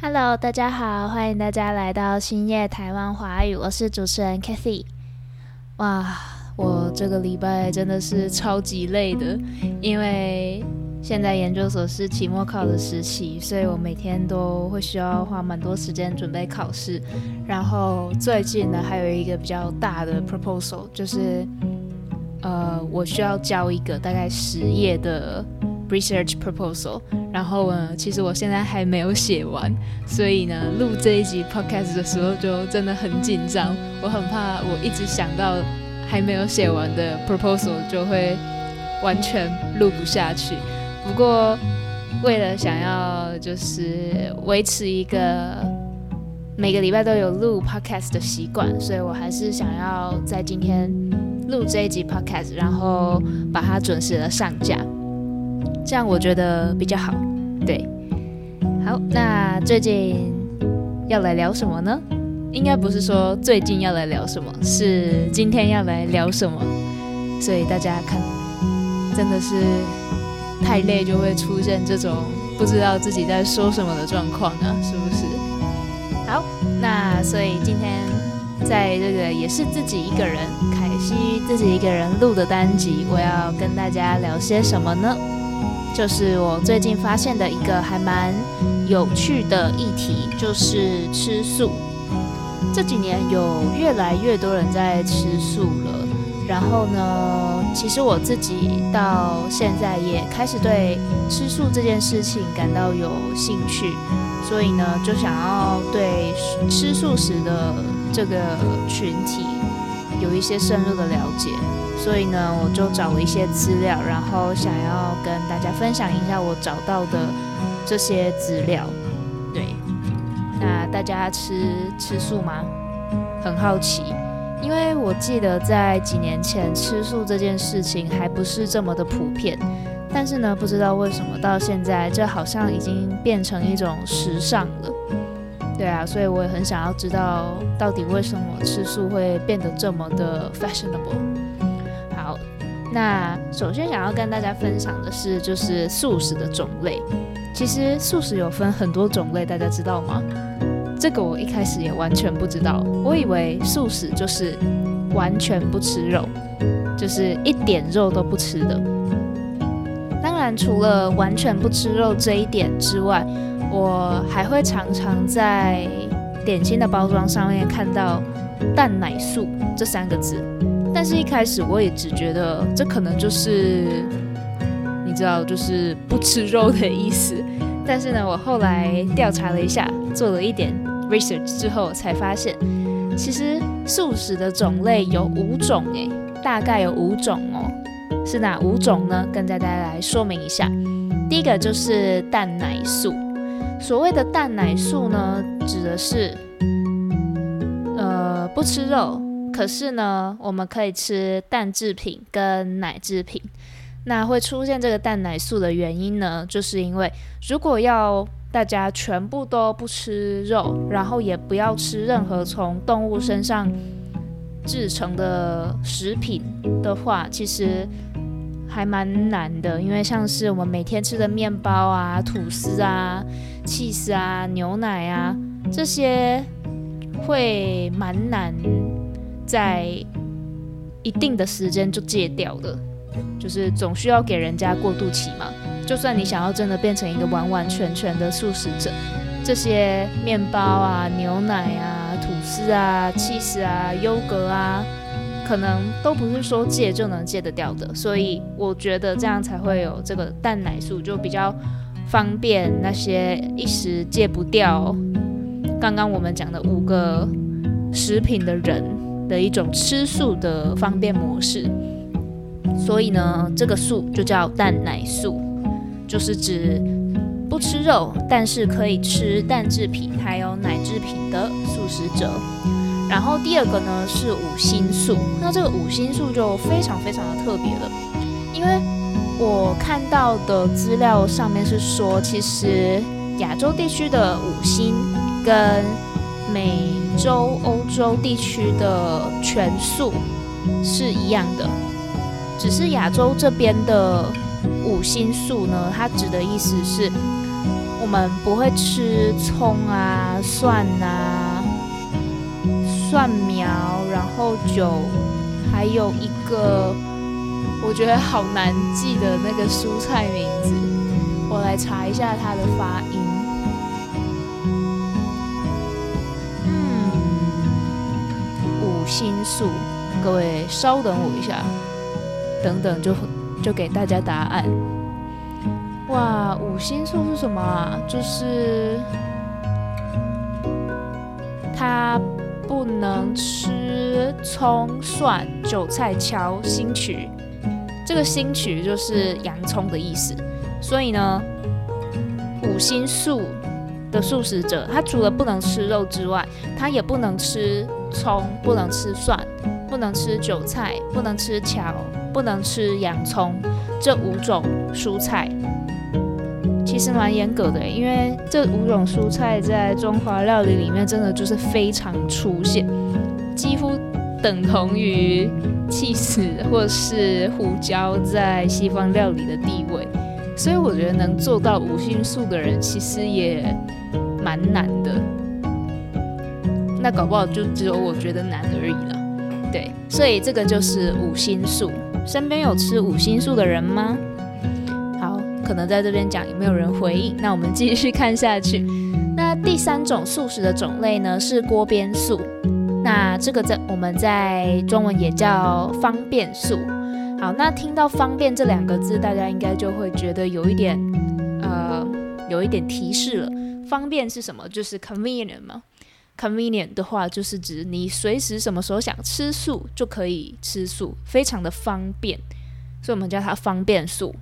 Hello，大家好，欢迎大家来到新叶台湾华语，我是主持人 Kathy。哇，我这个礼拜真的是超级累的，因为现在研究所是期末考的时期，所以我每天都会需要花蛮多时间准备考试。然后最近呢，还有一个比较大的 proposal，就是呃，我需要交一个大概十页的 research proposal。然后呢，其实我现在还没有写完，所以呢，录这一集 podcast 的时候就真的很紧张。我很怕我一直想到还没有写完的 proposal 就会完全录不下去。不过为了想要就是维持一个每个礼拜都有录 podcast 的习惯，所以我还是想要在今天录这一集 podcast，然后把它准时的上架。这样我觉得比较好，对。好，那最近要来聊什么呢？应该不是说最近要来聊什么，是今天要来聊什么。所以大家看，真的是太累就会出现这种不知道自己在说什么的状况啊，是不是？好，那所以今天在这个也是自己一个人，凯西自己一个人录的单集，我要跟大家聊些什么呢？就是我最近发现的一个还蛮有趣的议题，就是吃素。这几年有越来越多人在吃素了，然后呢，其实我自己到现在也开始对吃素这件事情感到有兴趣，所以呢，就想要对吃素食的这个群体有一些深入的了解。所以呢，我就找了一些资料，然后想要跟大家分享一下我找到的这些资料。对，那大家吃吃素吗？很好奇，因为我记得在几年前吃素这件事情还不是这么的普遍，但是呢，不知道为什么到现在这好像已经变成一种时尚了。对啊，所以我也很想要知道到底为什么吃素会变得这么的 fashionable。那首先想要跟大家分享的是，就是素食的种类。其实素食有分很多种类，大家知道吗？这个我一开始也完全不知道，我以为素食就是完全不吃肉，就是一点肉都不吃的。当然，除了完全不吃肉这一点之外，我还会常常在点心的包装上面看到“蛋奶素”这三个字。但是，一开始我也只觉得这可能就是，你知道，就是不吃肉的意思。但是呢，我后来调查了一下，做了一点 research 之后，才发现，其实素食的种类有五种，诶，大概有五种哦。是哪五种呢？跟大家来说明一下。第一个就是蛋奶素。所谓的蛋奶素呢，指的是，呃，不吃肉。可是呢，我们可以吃蛋制品跟奶制品。那会出现这个蛋奶素的原因呢，就是因为如果要大家全部都不吃肉，然后也不要吃任何从动物身上制成的食品的话，其实还蛮难的。因为像是我们每天吃的面包啊、吐司啊、起司啊、牛奶啊这些，会蛮难。在一定的时间就戒掉的，就是总需要给人家过渡期嘛。就算你想要真的变成一个完完全全的素食者，这些面包啊、牛奶啊、吐司啊、cheese 啊、优格啊，可能都不是说戒就能戒得掉的。所以我觉得这样才会有这个蛋奶素，就比较方便那些一时戒不掉刚刚我们讲的五个食品的人。的一种吃素的方便模式，所以呢，这个素就叫蛋奶素，就是指不吃肉，但是可以吃蛋制品还有奶制品的素食者。然后第二个呢是五星素，那这个五星素就非常非常的特别了，因为我看到的资料上面是说，其实亚洲地区的五星跟美洲、欧洲地区的全素是一样的，只是亚洲这边的五星素呢，它指的意思是我们不会吃葱啊、蒜啊、蒜苗，然后酒，还有一个我觉得好难记的那个蔬菜名字，我来查一下它的发音。五星素，各位稍等我一下，等等就就给大家答案。哇，五星素是什么啊？就是它不能吃葱、蒜、韭菜、椒、新曲。这个新曲就是洋葱的意思。所以呢，五星素的素食者，他除了不能吃肉之外，他也不能吃葱，不能吃蒜，不能吃韭菜，不能吃巧，不能吃洋葱这五种蔬菜。其实蛮严格的，因为这五种蔬菜在中华料理里面真的就是非常出现，几乎等同于气死或是胡椒在西方料理的地位。所以我觉得能做到五星素的人其实也蛮难的。那搞不好就只有我觉得难而已了。对，所以这个就是五星素。身边有吃五星素的人吗？好可能在这边讲，有没有人回应？那我们继续看下去。那第三种素食的种类呢，是锅边素。那这个在我们在中文也叫方便素。好，那听到“方便”这两个字，大家应该就会觉得有一点呃，有一点提示了。方便是什么？就是 convenient 嘛。Convenient 的话，就是指你随时什么时候想吃素就可以吃素，非常的方便，所以我们叫它方便素。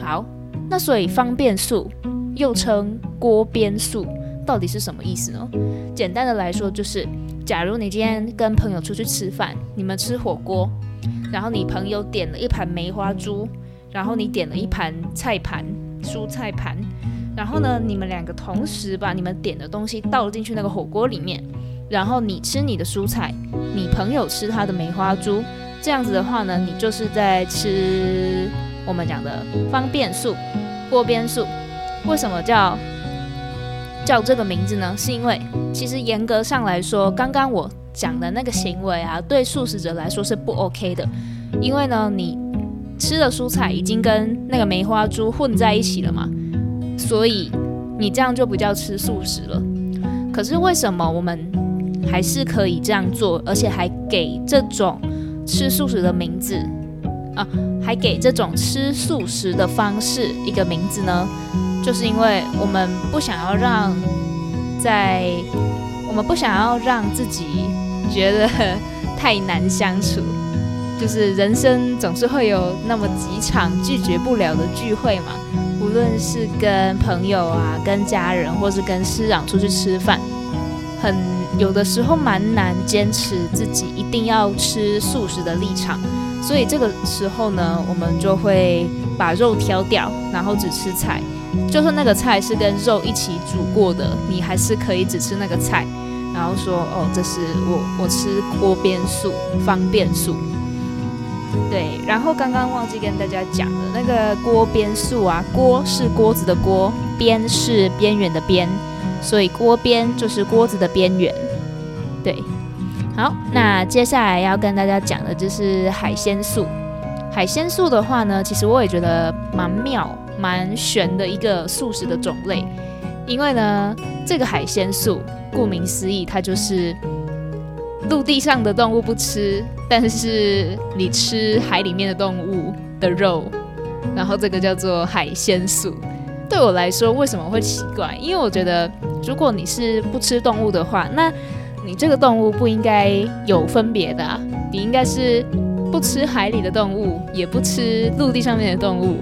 好。那所以方便素又称锅边素，到底是什么意思呢？简单的来说，就是假如你今天跟朋友出去吃饭，你们吃火锅，然后你朋友点了一盘梅花猪，然后你点了一盘菜盘、蔬菜盘，然后呢，你们两个同时把你们点的东西倒进去那个火锅里面，然后你吃你的蔬菜，你朋友吃他的梅花猪，这样子的话呢，你就是在吃。我们讲的方便素、锅边素，为什么叫叫这个名字呢？是因为其实严格上来说，刚刚我讲的那个行为啊，对素食者来说是不 OK 的，因为呢，你吃的蔬菜已经跟那个梅花猪混在一起了嘛，所以你这样就不叫吃素食了。可是为什么我们还是可以这样做，而且还给这种吃素食的名字？啊，还给这种吃素食的方式一个名字呢，就是因为我们不想要让在我们不想要让自己觉得太难相处，就是人生总是会有那么几场拒绝不了的聚会嘛，无论是跟朋友啊、跟家人，或是跟师长出去吃饭，很有的时候蛮难坚持自己一定要吃素食的立场。所以这个时候呢，我们就会把肉挑掉，然后只吃菜。就算那个菜是跟肉一起煮过的，你还是可以只吃那个菜。然后说，哦，这是我我吃锅边素，方便素。对，然后刚刚忘记跟大家讲了，那个锅边素啊，锅是锅子的锅，边是边缘的边，所以锅边就是锅子的边缘。对。好，那接下来要跟大家讲的就是海鲜素。海鲜素的话呢，其实我也觉得蛮妙、蛮玄的一个素食的种类。因为呢，这个海鲜素顾名思义，它就是陆地上的动物不吃，但是你吃海里面的动物的肉，然后这个叫做海鲜素。对我来说，为什么会奇怪？因为我觉得，如果你是不吃动物的话，那你这个动物不应该有分别的，你应该是不吃海里的动物，也不吃陆地上面的动物。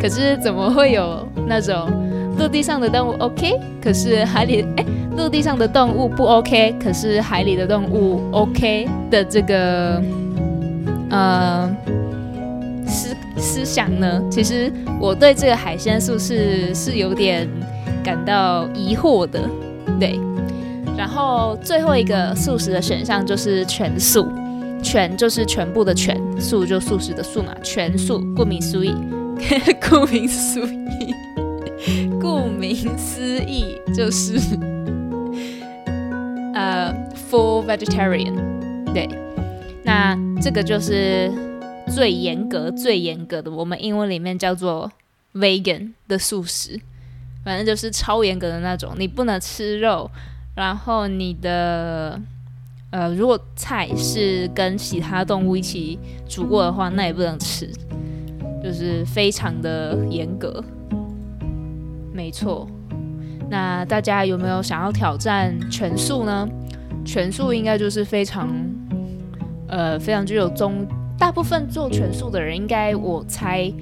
可是怎么会有那种陆地上的动物 OK，可是海里哎，陆地上的动物不 OK，可是海里的动物 OK 的这个呃思思想呢？其实我对这个海鲜素是是有点感到疑惑的，对。然后最后一个素食的选项就是全素，全就是全部的全，素就素食的素嘛，全素，顾名思义，顾名思义，顾名思义就是 呃 full vegetarian。对，那这个就是最严格、最严格的，我们英文里面叫做 vegan 的素食，反正就是超严格的那种，你不能吃肉，然后你的。呃，如果菜是跟其他动物一起煮过的话，那也不能吃，就是非常的严格。没错，那大家有没有想要挑战全素呢？全素应该就是非常，呃，非常具有宗，大部分做全素的人，应该我猜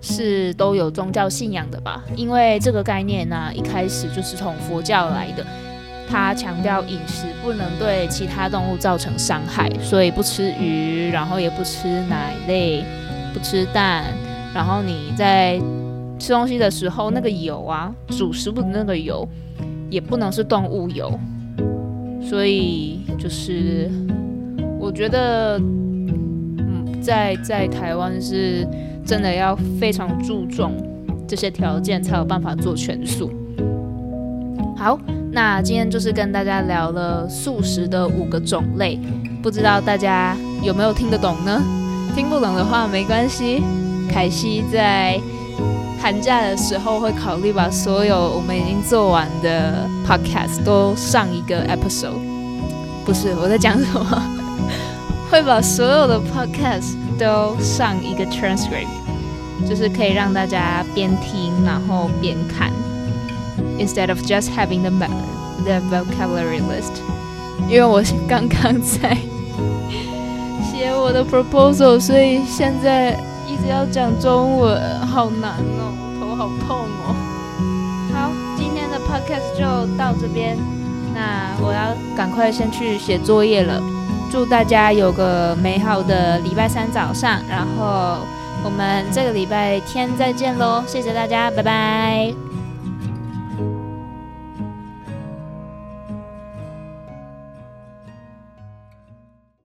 是都有宗教信仰的吧？因为这个概念呢，一开始就是从佛教来的。他强调饮食不能对其他动物造成伤害，所以不吃鱼，然后也不吃奶类，不吃蛋，然后你在吃东西的时候，那个油啊，煮食物的那个油也不能是动物油。所以就是我觉得，嗯，在在台湾是真的要非常注重这些条件，才有办法做全素。好。那今天就是跟大家聊了素食的五个种类，不知道大家有没有听得懂呢？听不懂的话没关系，凯西在寒假的时候会考虑把所有我们已经做完的 podcast 都上一个 episode。不是我在讲什么，会把所有的 podcast 都上一个 transcript，就是可以让大家边听然后边看。instead of just having the the vocabulary list，因为我刚刚在写我的 proposal，所以现在一直要讲中文，好难哦，好痛哦。好，今天的 podcast 就到这边，那我要赶快先去写作业了。祝大家有个美好的礼拜三早上，然后我们这个礼拜天再见喽，谢谢大家，拜拜。